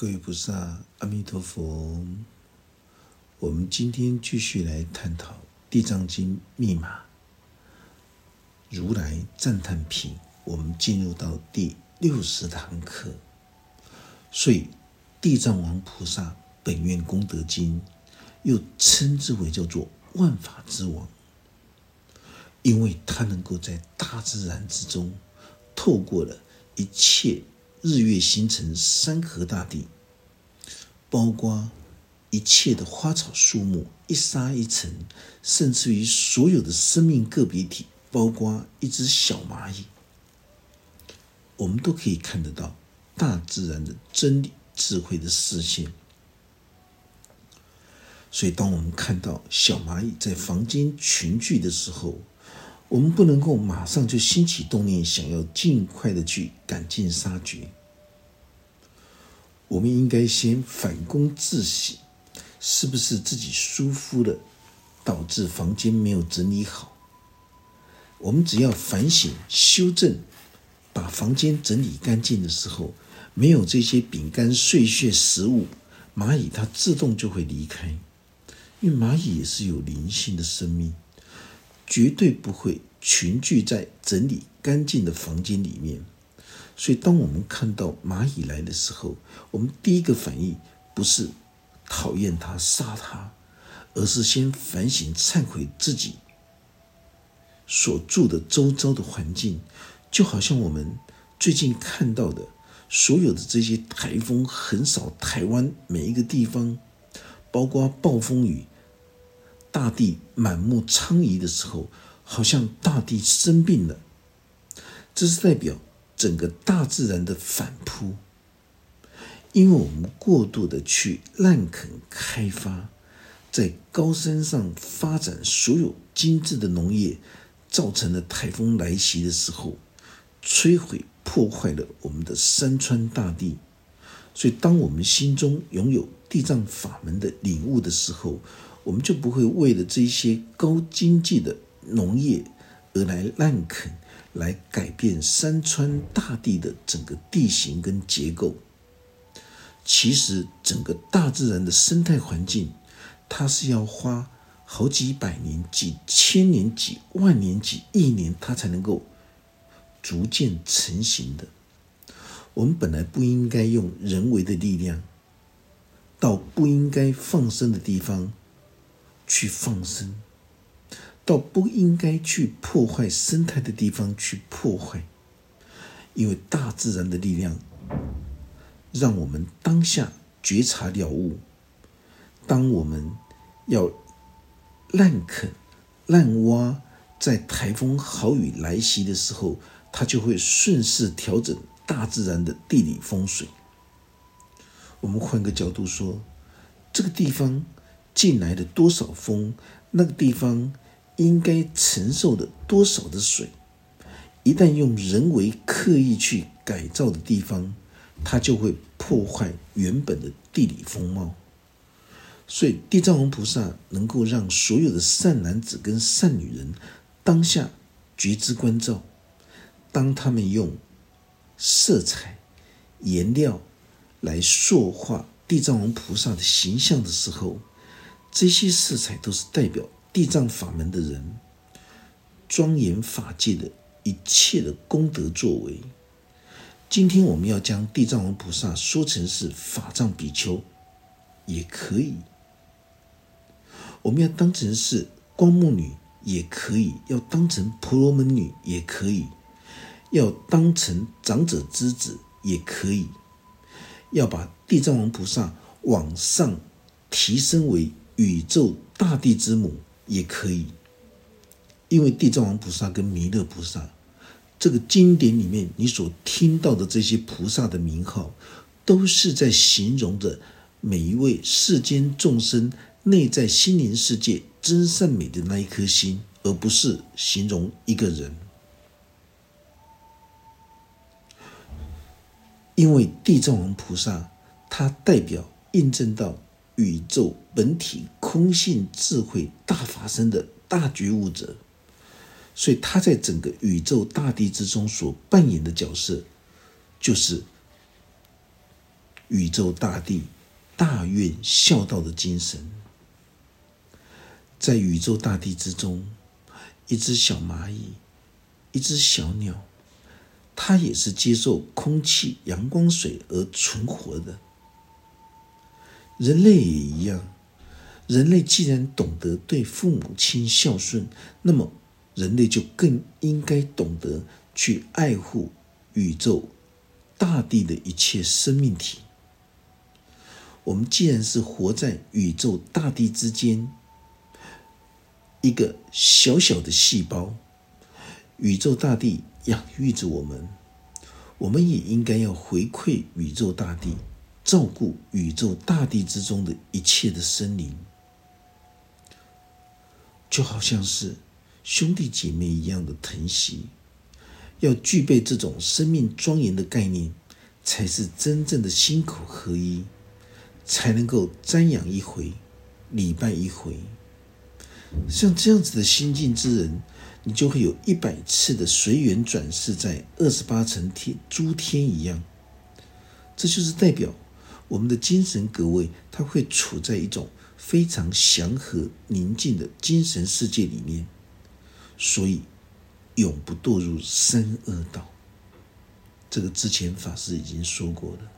各位菩萨，阿弥陀佛。我们今天继续来探讨《地藏经》密码，如来赞叹品。我们进入到第六十堂课，所以地藏王菩萨本愿功德经又称之为叫做万法之王，因为他能够在大自然之中，透过了一切。日月星辰、山河大地，包括一切的花草树木、一沙一尘，甚至于所有的生命个别体，包括一只小蚂蚁，我们都可以看得到大自然的真理、智慧的视线。所以，当我们看到小蚂蚁在房间群聚的时候，我们不能够马上就兴起动念，想要尽快的去赶尽杀绝。我们应该先反躬自省，是不是自己疏忽了，导致房间没有整理好？我们只要反省修正，把房间整理干净的时候，没有这些饼干碎屑食物，蚂蚁它自动就会离开，因为蚂蚁也是有灵性的生命。绝对不会群聚在整理干净的房间里面，所以当我们看到蚂蚁来的时候，我们第一个反应不是讨厌它、杀它，而是先反省、忏悔自己所住的周遭的环境，就好像我们最近看到的所有的这些台风横扫台湾每一个地方，包括暴风雨。大地满目疮痍的时候，好像大地生病了。这是代表整个大自然的反扑，因为我们过度的去滥垦开发，在高山上发展所有精致的农业，造成了台风来袭的时候，摧毁破坏了我们的山川大地。所以，当我们心中拥有地藏法门的领悟的时候，我们就不会为了这些高经济的农业而来滥垦，来改变山川大地的整个地形跟结构。其实，整个大自然的生态环境，它是要花好几百年、几千年、几万年、几亿年，它才能够逐渐成型的。我们本来不应该用人为的力量，到不应该放生的地方。去放生，到不应该去破坏生态的地方去破坏，因为大自然的力量，让我们当下觉察了悟。当我们要滥垦、滥挖，在台风豪雨来袭的时候，它就会顺势调整大自然的地理风水。我们换个角度说，这个地方。进来的多少风，那个地方应该承受的多少的水，一旦用人为刻意去改造的地方，它就会破坏原本的地理风貌。所以地藏王菩萨能够让所有的善男子跟善女人当下觉知关照，当他们用色彩、颜料来塑化地藏王菩萨的形象的时候。这些色彩都是代表地藏法门的人庄严法界的一切的功德作为。今天我们要将地藏王菩萨说成是法藏比丘，也可以；我们要当成是光目女，也可以；要当成婆罗门女，也可以；要当成长者之子，也可以；要把地藏王菩萨往上提升为。宇宙大地之母也可以，因为地藏王菩萨跟弥勒菩萨，这个经典里面你所听到的这些菩萨的名号，都是在形容着每一位世间众生内在心灵世界真善美的那一颗心，而不是形容一个人。因为地藏王菩萨，它代表印证到。宇宙本体空性智慧大法身的大觉悟者，所以他在整个宇宙大地之中所扮演的角色，就是宇宙大地大愿孝道的精神。在宇宙大地之中，一只小蚂蚁，一只小鸟，它也是接受空气、阳光、水而存活的。人类也一样，人类既然懂得对父母亲孝顺，那么人类就更应该懂得去爱护宇宙大地的一切生命体。我们既然是活在宇宙大地之间，一个小小的细胞，宇宙大地养育着我们，我们也应该要回馈宇宙大地。照顾宇宙大地之中的一切的生灵，就好像是兄弟姐妹一样的疼惜。要具备这种生命庄严的概念，才是真正的心口合一，才能够瞻仰一回，礼拜一回。像这样子的心境之人，你就会有一百次的随缘转世在二十八层天诸天一样。这就是代表。我们的精神格位，它会处在一种非常祥和、宁静的精神世界里面，所以永不堕入三恶道。这个之前法师已经说过了。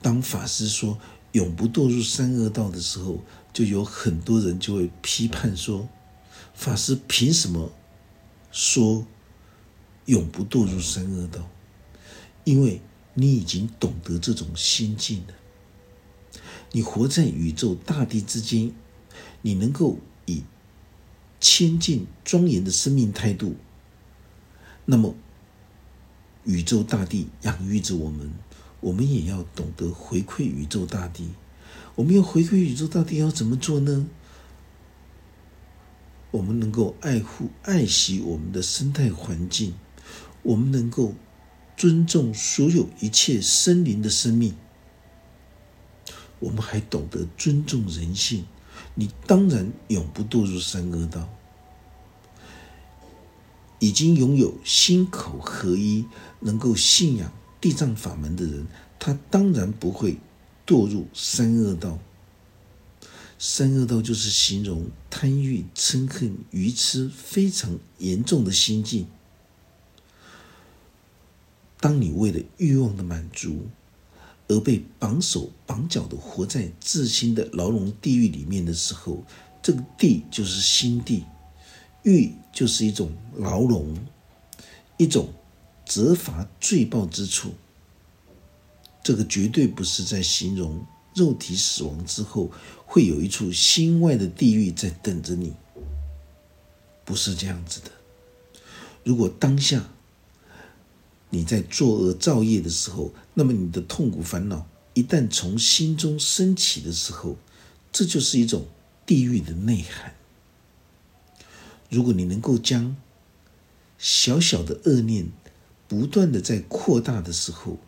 当法师说永不堕入三恶道的时候，就有很多人就会批判说：法师凭什么说永不堕入三恶道？因为你已经懂得这种心境了。你活在宇宙大地之间，你能够以谦敬庄严的生命态度，那么宇宙大地养育着我们，我们也要懂得回馈宇宙大地。我们要回馈宇宙大地，要怎么做呢？我们能够爱护、爱惜我们的生态环境，我们能够尊重所有一切生灵的生命。我们还懂得尊重人性，你当然永不堕入三恶道。已经拥有心口合一、能够信仰地藏法门的人，他当然不会堕入三恶道。三恶道就是形容贪欲、嗔恨、愚痴非常严重的心境。当你为了欲望的满足，而被绑手绑脚的活在自心的牢笼地狱里面的时候，这个地就是心地，狱就是一种牢笼，一种责罚罪报之处。这个绝对不是在形容肉体死亡之后会有一处心外的地狱在等着你，不是这样子的。如果当下，你在作恶造业的时候，那么你的痛苦烦恼一旦从心中升起的时候，这就是一种地狱的内涵。如果你能够将小小的恶念不断的在扩大的时候，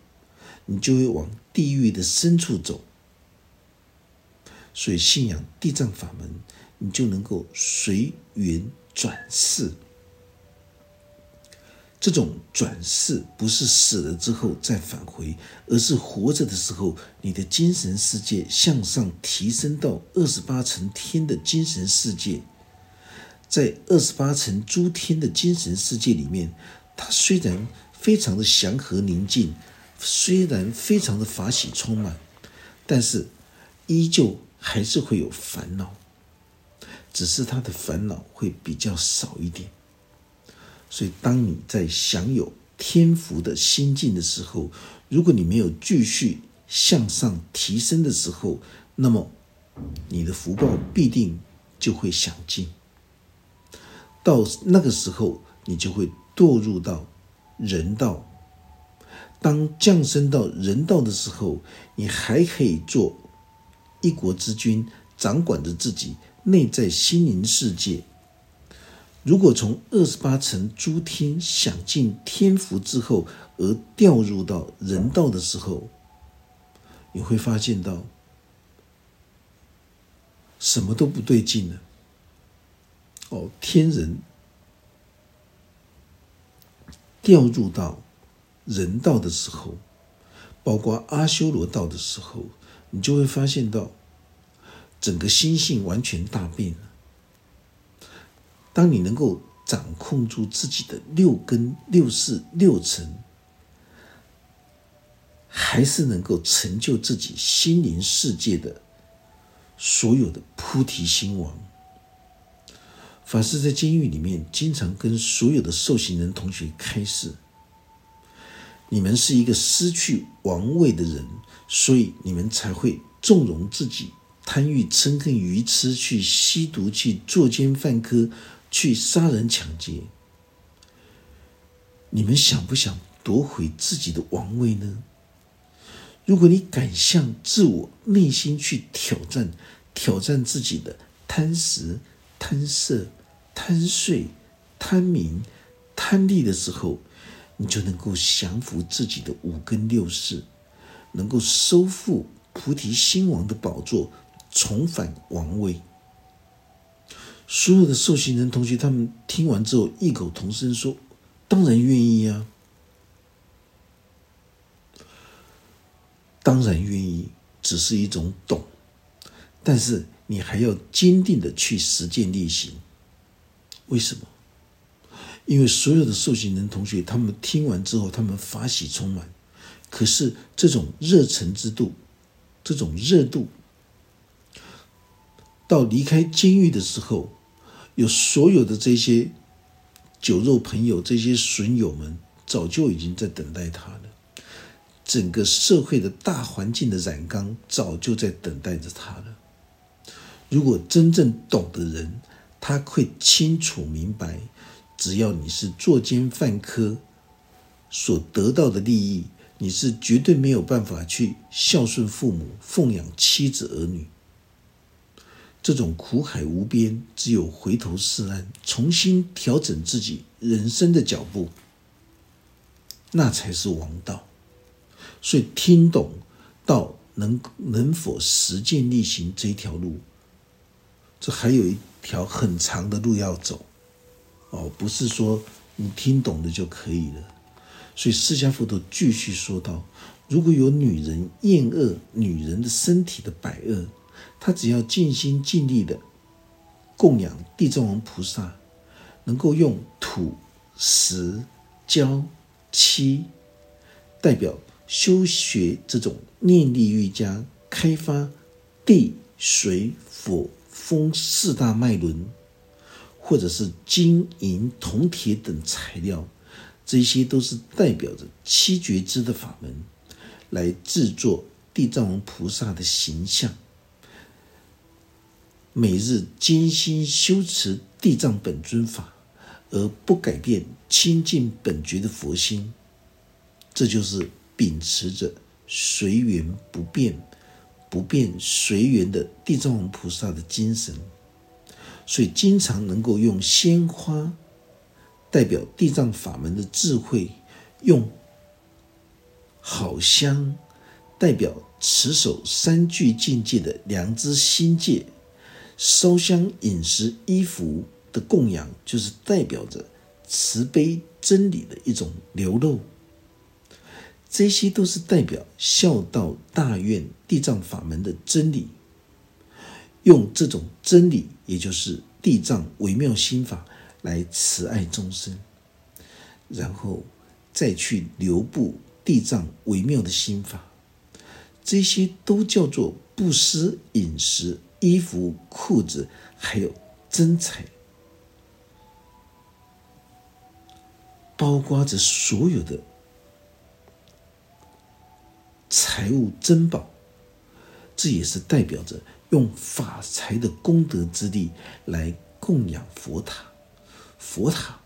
你就会往地狱的深处走。所以信仰地藏法门，你就能够随缘转世。这种转世不是死了之后再返回，而是活着的时候，你的精神世界向上提升到二十八层天的精神世界。在二十八层诸天的精神世界里面，它虽然非常的祥和宁静，虽然非常的法喜充满，但是依旧还是会有烦恼，只是他的烦恼会比较少一点。所以，当你在享有天福的心境的时候，如果你没有继续向上提升的时候，那么你的福报必定就会享尽。到那个时候，你就会堕入到人道。当降生到人道的时候，你还可以做一国之君，掌管着自己内在心灵世界。如果从二十八层诸天享尽天福之后，而掉入到人道的时候，你会发现到什么都不对劲了。哦，天人掉入到人道的时候，包括阿修罗道的时候，你就会发现到整个心性完全大变了。当你能够掌控住自己的六根、六识、六尘，还是能够成就自己心灵世界的所有的菩提心王。法师在监狱里面经常跟所有的受刑人同学开示：你们是一个失去王位的人，所以你们才会纵容自己贪欲、嗔恨、愚痴，去吸毒、去作奸犯科、去杀人抢劫。你们想不想夺回自己的王位呢？如果你敢向自我内心去挑战，挑战自己的贪食、贪色。贪睡、贪名、贪利的时候，你就能够降服自己的五根六识，能够收复菩提心王的宝座，重返王位。所有的受刑人同学，他们听完之后异口同声说：“当然愿意啊，当然愿意。”只是一种懂，但是你还要坚定的去实践力行。为什么？因为所有的受刑人同学，他们听完之后，他们法喜充满。可是这种热忱之度，这种热度，到离开监狱的时候，有所有的这些酒肉朋友、这些损友们，早就已经在等待他了。整个社会的大环境的染缸，早就在等待着他了。如果真正懂的人，他会清楚明白，只要你是作奸犯科所得到的利益，你是绝对没有办法去孝顺父母、奉养妻子儿女。这种苦海无边，只有回头是岸，重新调整自己人生的脚步，那才是王道。所以，听懂到能能否实践力行这一条路，这还有一。条很长的路要走，哦，不是说你听懂了就可以了。所以释迦佛陀继续说道：如果有女人厌恶女人的身体的百恶，他只要尽心尽力的供养地藏王菩萨，能够用土、石、胶、漆代表修学这种念力瑜伽，开发地、水、火。风四大脉轮，或者是金银铜铁等材料，这些都是代表着七觉支的法门，来制作地藏王菩萨的形象。每日精心修持地藏本尊法，而不改变清净本觉的佛心，这就是秉持着随缘不变。不变随缘的地藏王菩萨的精神，所以经常能够用鲜花代表地藏法门的智慧，用好香代表持守三聚境界的良知心界，烧香饮食衣服的供养，就是代表着慈悲真理的一种流露。这些都是代表孝道大愿地藏法门的真理，用这种真理，也就是地藏微妙心法来慈爱众生，然后再去流布地藏微妙的心法，这些都叫做布施饮食、衣服、裤子，还有真财，包括着所有的。财物珍宝，这也是代表着用法财的功德之力来供养佛塔。佛塔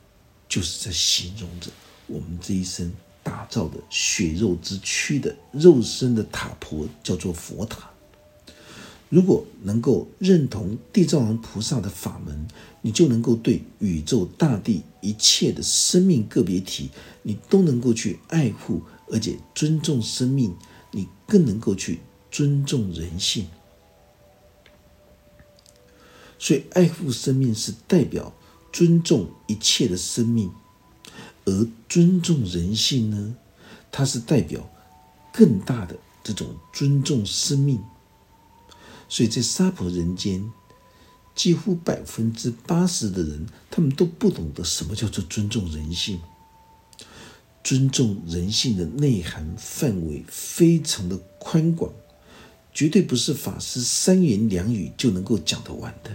就是在形容着我们这一生打造的血肉之躯的肉身的塔婆，叫做佛塔。如果能够认同地藏王菩萨的法门，你就能够对宇宙大地一切的生命个别体，你都能够去爱护，而且尊重生命。你更能够去尊重人性，所以爱护生命是代表尊重一切的生命，而尊重人性呢，它是代表更大的这种尊重生命。所以在娑婆人间，几乎百分之八十的人，他们都不懂得什么叫做尊重人性。尊重人性的内涵范围非常的宽广，绝对不是法师三言两语就能够讲得完的。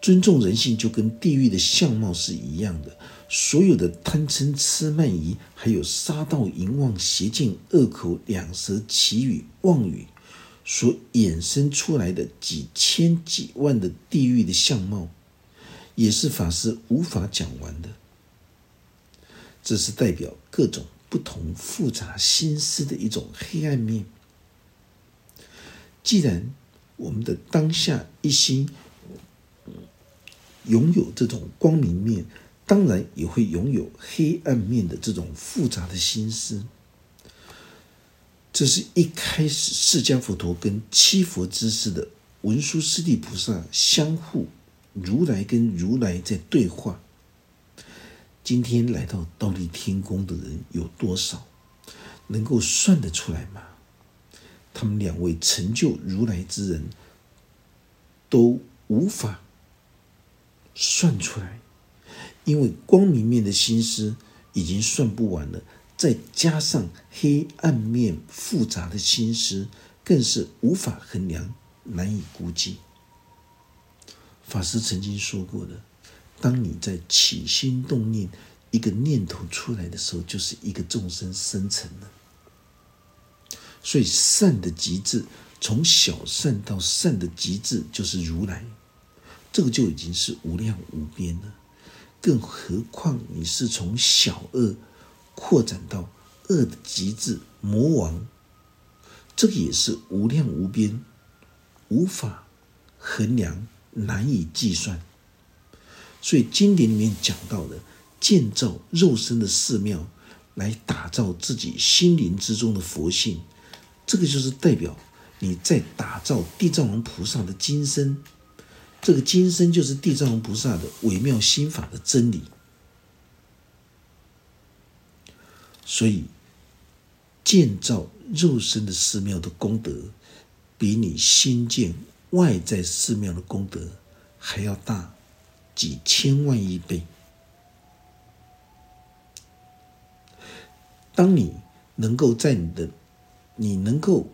尊重人性就跟地狱的相貌是一样的，所有的贪嗔痴慢疑，还有杀盗淫妄邪见恶口两舌绮语妄语，所衍生出来的几千几万的地狱的相貌，也是法师无法讲完的。这是代表各种不同复杂心思的一种黑暗面。既然我们的当下一心拥有这种光明面，当然也会拥有黑暗面的这种复杂的心思。这是一开始释迦佛陀跟七佛之师的文殊师利菩萨相互，如来跟如来在对话。今天来到道立天宫的人有多少？能够算得出来吗？他们两位成就如来之人，都无法算出来，因为光明面的心思已经算不完了，再加上黑暗面复杂的心思，更是无法衡量，难以估计。法师曾经说过的。当你在起心动念，一个念头出来的时候，就是一个众生生成了。所以善的极致，从小善到善的极致，就是如来，这个就已经是无量无边了。更何况你是从小恶扩展到恶的极致，魔王，这个也是无量无边，无法衡量，难以计算。所以经典里面讲到的建造肉身的寺庙，来打造自己心灵之中的佛性，这个就是代表你在打造地藏王菩萨的金身，这个金身就是地藏王菩萨的微妙心法的真理。所以建造肉身的寺庙的功德，比你新建外在寺庙的功德还要大。几千万亿倍。当你能够在你的，你能够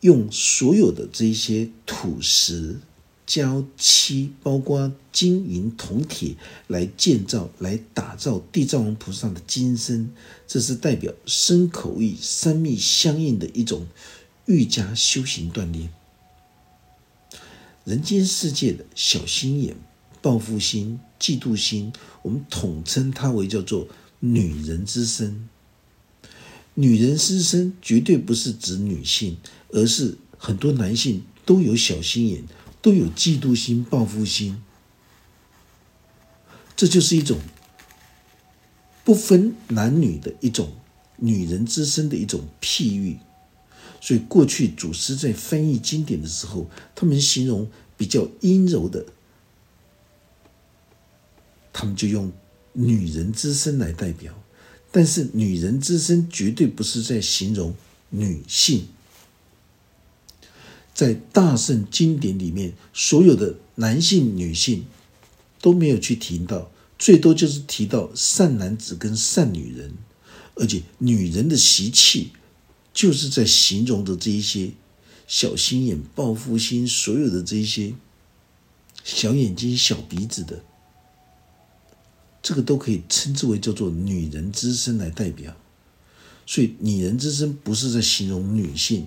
用所有的这些土石、胶漆，包括金银铜铁来建造、来打造地藏王菩萨的金身，这是代表身口意三密相应的一种瑜伽修行锻炼。人间世界的小心眼、报复心、嫉妒心，我们统称它为叫做“女人之身”。女人之身绝对不是指女性，而是很多男性都有小心眼，都有嫉妒心、报复心。这就是一种不分男女的一种女人之身的一种譬喻。所以，过去祖师在翻译经典的时候，他们形容比较阴柔的，他们就用女人之身来代表。但是，女人之身绝对不是在形容女性。在大圣经典里面，所有的男性、女性都没有去提到，最多就是提到善男子跟善女人，而且女人的习气。就是在形容的这一些小心眼、报复心，所有的这一些小眼睛、小鼻子的，这个都可以称之为叫做女人之身来代表。所以，女人之身不是在形容女性，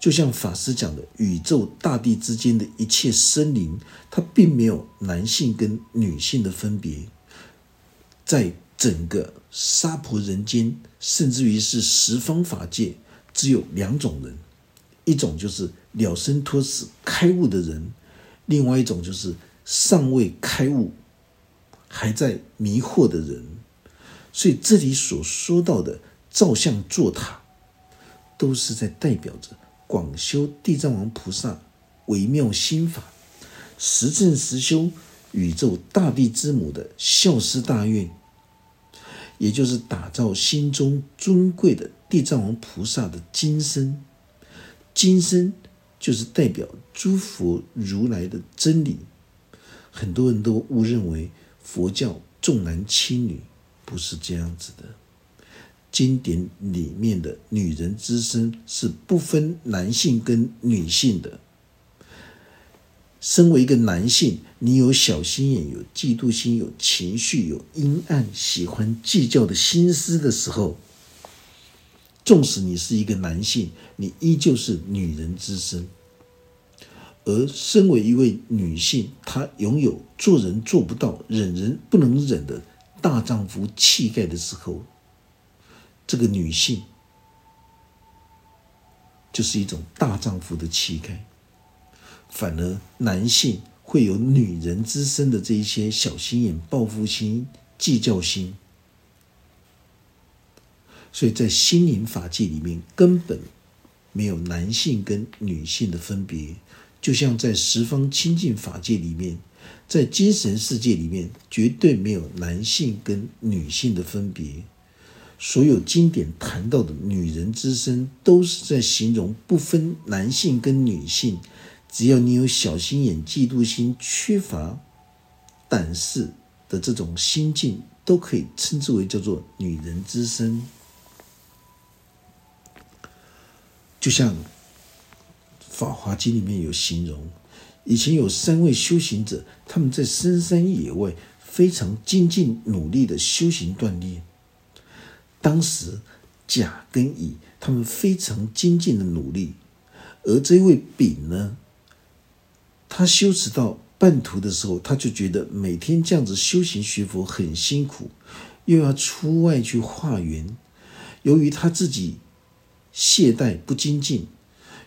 就像法师讲的，宇宙大地之间的一切生灵，它并没有男性跟女性的分别，在整个娑婆人间，甚至于是十方法界。只有两种人，一种就是了生脱死开悟的人，另外一种就是尚未开悟还在迷惑的人。所以这里所说到的造像坐塔，都是在代表着广修地藏王菩萨微妙心法，实证实修宇宙大地之母的孝思大愿，也就是打造心中尊贵的地藏王菩萨的金身。金身就是代表诸佛如来的真理。很多人都误认为佛教重男轻女，不是这样子的。经典里面的女人之身是不分男性跟女性的。身为一个男性，你有小心眼、有嫉妒心、有情绪、有阴暗、喜欢计较的心思的时候，纵使你是一个男性，你依旧是女人之身。而身为一位女性，她拥有做人做不到、忍人不能忍的大丈夫气概的时候，这个女性就是一种大丈夫的气概。反而男性会有女人之身的这一些小心眼、报复心、计较心，所以在心灵法界里面根本没有男性跟女性的分别，就像在十方清净法界里面，在精神世界里面绝对没有男性跟女性的分别。所有经典谈到的女人之身，都是在形容不分男性跟女性。只要你有小心眼、嫉妒心、缺乏胆识的这种心境，都可以称之为叫做女人之身。就像《法华经》里面有形容，以前有三位修行者，他们在深山野外非常精进努力的修行锻炼。当时甲跟乙他们非常精进的努力，而这位丙呢？他修持到半途的时候，他就觉得每天这样子修行学佛很辛苦，又要出外去化缘。由于他自己懈怠不精进，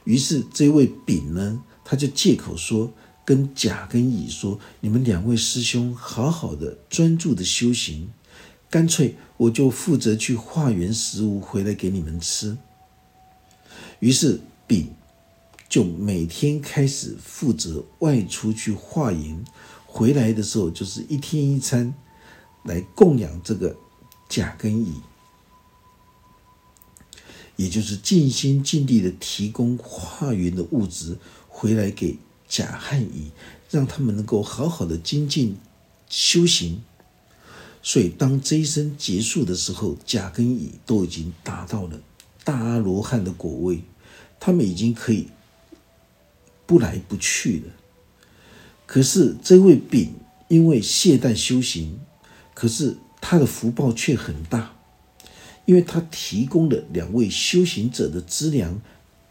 于是这位丙呢，他就借口说跟甲跟乙说：“你们两位师兄好好的专注的修行，干脆我就负责去化缘食物回来给你们吃。”于是丙。就每天开始负责外出去化缘，回来的时候就是一天一餐，来供养这个甲跟乙，也就是尽心尽力的提供化缘的物质回来给甲和乙，让他们能够好好的精进修行。所以当这一生结束的时候，甲跟乙都已经达到了大阿罗汉的果位，他们已经可以。不来不去了，可是这位丙因为懈怠修行，可是他的福报却很大，因为他提供了两位修行者的资粮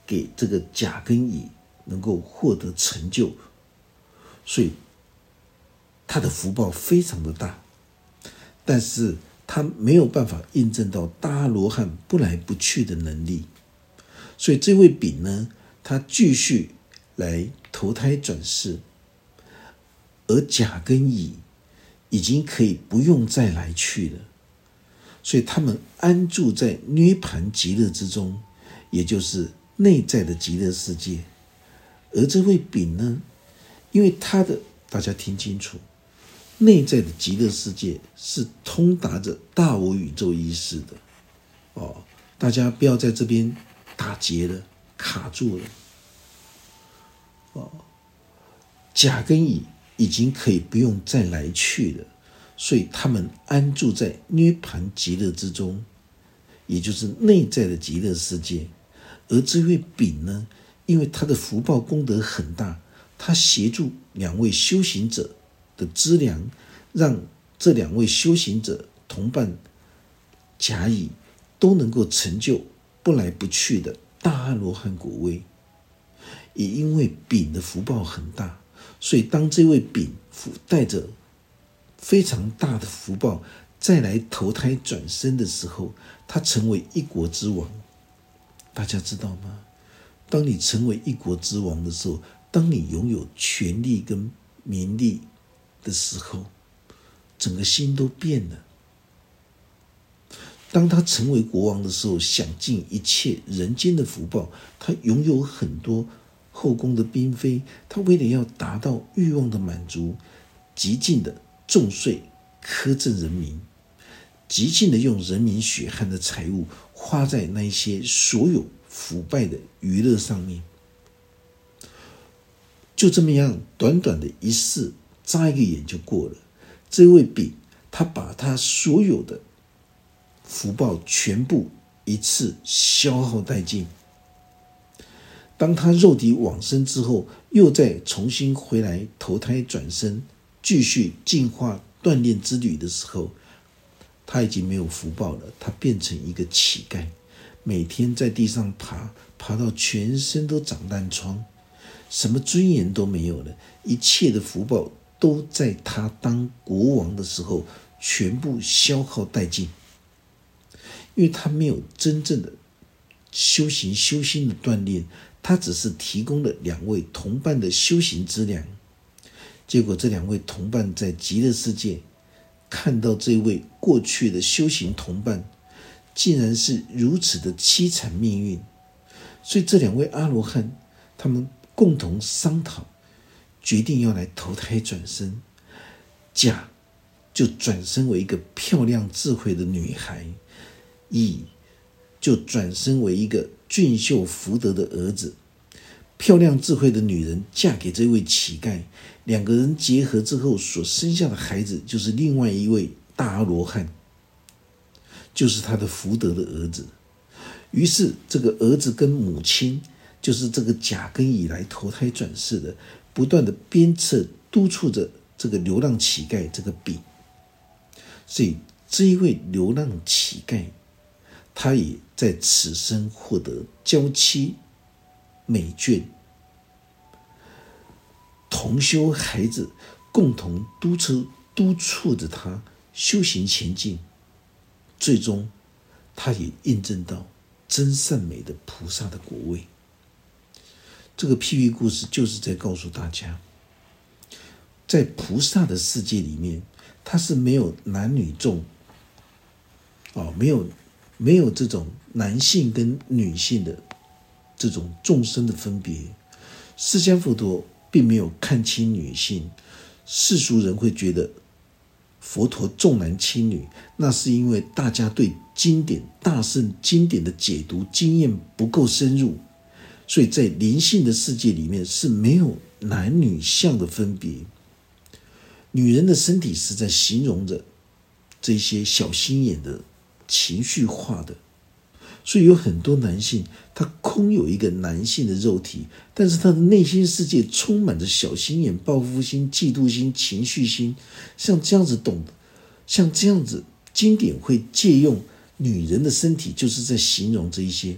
给这个甲跟乙，能够获得成就，所以他的福报非常的大，但是他没有办法印证到大罗汉不来不去的能力，所以这位丙呢，他继续。来投胎转世，而甲跟乙已经可以不用再来去了，所以他们安住在涅盘极乐之中，也就是内在的极乐世界。而这位丙呢，因为他的大家听清楚，内在的极乐世界是通达着大我宇宙意识的哦，大家不要在这边打结了，卡住了。哦，甲跟乙已经可以不用再来去了，所以他们安住在涅盘极乐之中，也就是内在的极乐世界。而这位丙呢，因为他的福报功德很大，他协助两位修行者的资粮，让这两位修行者同伴甲乙都能够成就不来不去的大阿罗汉果位。也因为丙的福报很大，所以当这位丙福带着非常大的福报再来投胎转生的时候，他成为一国之王。大家知道吗？当你成为一国之王的时候，当你拥有权力跟名利的时候，整个心都变了。当他成为国王的时候，享尽一切人间的福报，他拥有很多。后宫的嫔妃，他为了要达到欲望的满足，极尽的重税苛政人民，极尽的用人民血汗的财物花在那些所有腐败的娱乐上面。就这么样，短短的一世，眨一个眼就过了。这位丙，他把他所有的福报全部一次消耗殆尽。当他肉体往生之后，又再重新回来投胎转生，继续进化锻炼之旅的时候，他已经没有福报了。他变成一个乞丐，每天在地上爬，爬到全身都长烂疮。什么尊严都没有了，一切的福报都在他当国王的时候全部消耗殆尽，因为他没有真正的修行修心的锻炼，他只是提供了两位同伴的修行资粮，结果这两位同伴在极乐世界看到这位过去的修行同伴竟然是如此的凄惨命运，所以这两位阿罗汉他们。共同商讨，决定要来投胎转生。甲就转身为一个漂亮智慧的女孩，乙就转身为一个俊秀福德的儿子。漂亮智慧的女人嫁给这位乞丐，两个人结合之后所生下的孩子就是另外一位大阿罗汉，就是他的福德的儿子。于是这个儿子跟母亲。就是这个甲跟乙来投胎转世的，不断的鞭策督促着这个流浪乞丐这个丙，所以这一位流浪乞丐，他也在此生获得娇妻美眷，同修孩子共同督促督促着他修行前进，最终他也印证到真善美的菩萨的果位。这个譬喻故事就是在告诉大家，在菩萨的世界里面，他是没有男女众，哦，没有没有这种男性跟女性的这种众生的分别。释迦佛陀并没有看清女性，世俗人会觉得佛陀重男轻女，那是因为大家对经典大圣经典的解读经验不够深入。所以在灵性的世界里面是没有男女相的分别。女人的身体是在形容着这些小心眼的情绪化的，所以有很多男性他空有一个男性的肉体，但是他的内心世界充满着小心眼、报复心、嫉妒心、情绪心。像这样子懂，像这样子经典会借用女人的身体，就是在形容这一些。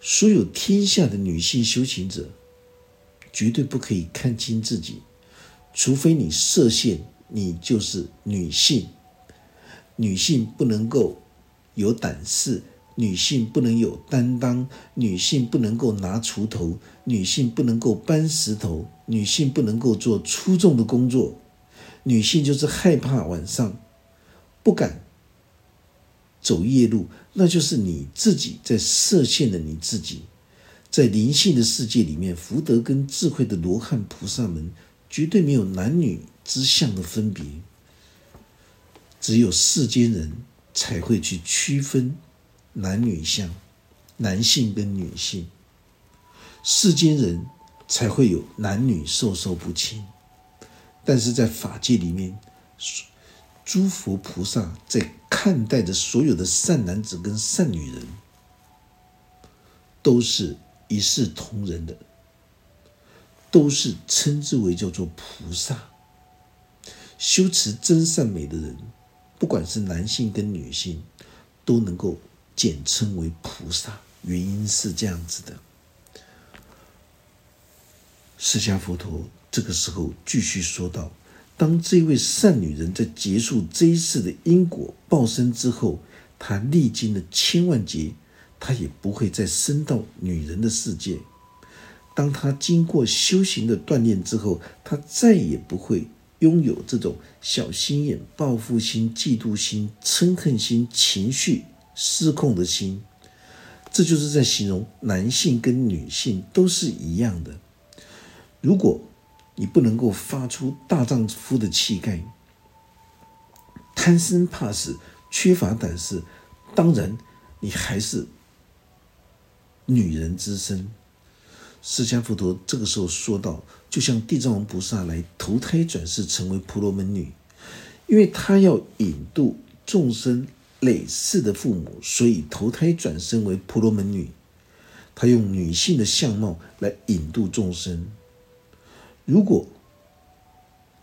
所有天下的女性修行者，绝对不可以看清自己，除非你设限，你就是女性。女性不能够有胆识，女性不能有担当，女性不能够拿锄头，女性不能够搬石头，女性不能够做粗重的工作，女性就是害怕晚上，不敢。走夜路，那就是你自己在设限的你自己。在灵性的世界里面，福德跟智慧的罗汉菩萨们绝对没有男女之相的分别，只有世间人才会去区分男女相，男性跟女性，世间人才会有男女授受不亲。但是在法界里面，诸佛菩萨在。看待着所有的善男子跟善女人，都是一视同仁的，都是称之为叫做菩萨。修持真善美的人，不管是男性跟女性，都能够简称为菩萨。原因是这样子的。释迦佛陀这个时候继续说道。当这位善女人在结束这一世的因果报身之后，她历经了千万劫，她也不会再生到女人的世界。当她经过修行的锻炼之后，她再也不会拥有这种小心眼、报复心、嫉妒心、嗔恨心、情绪失控的心。这就是在形容男性跟女性都是一样的。如果你不能够发出大丈夫的气概，贪生怕死、缺乏胆识，当然你还是女人之身。释迦佛陀这个时候说道：“就像地藏王菩萨来投胎转世成为婆罗门女，因为他要引渡众生累世的父母，所以投胎转生为婆罗门女。他用女性的相貌来引渡众生。如果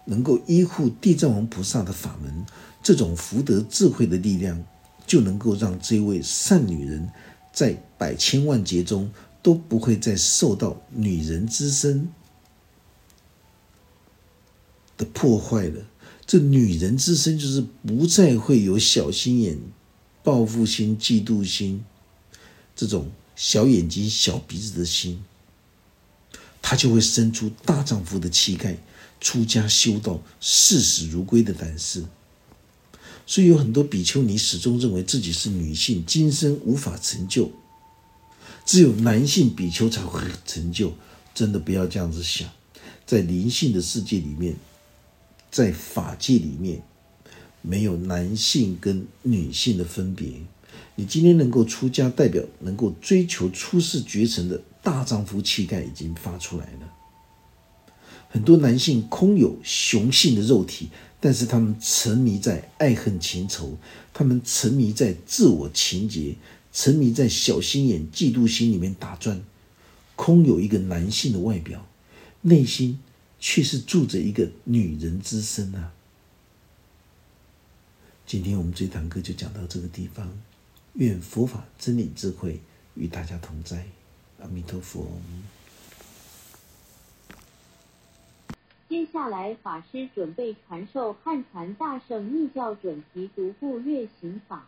能够依护地藏王菩萨的法门，这种福德智慧的力量，就能够让这位善女人在百千万劫中。”都不会再受到女人之身的破坏了。这女人之身就是不再会有小心眼、报复心、嫉妒心这种小眼睛、小鼻子的心，她就会生出大丈夫的气概，出家修道、视死如归的胆识。所以有很多比丘尼始终认为自己是女性，今生无法成就。只有男性比丘才会成就，真的不要这样子想。在灵性的世界里面，在法界里面，没有男性跟女性的分别。你今天能够出家，代表能够追求出世绝尘的大丈夫气概已经发出来了。很多男性空有雄性的肉体，但是他们沉迷在爱恨情仇，他们沉迷在自我情结。沉迷在小心眼、嫉妒心里面打转，空有一个男性的外表，内心却是住着一个女人之身啊！今天我们这堂课就讲到这个地方，愿佛法真理智慧与大家同在，阿弥陀佛。接下来，法师准备传授汉传大圣密教准提独步月行法。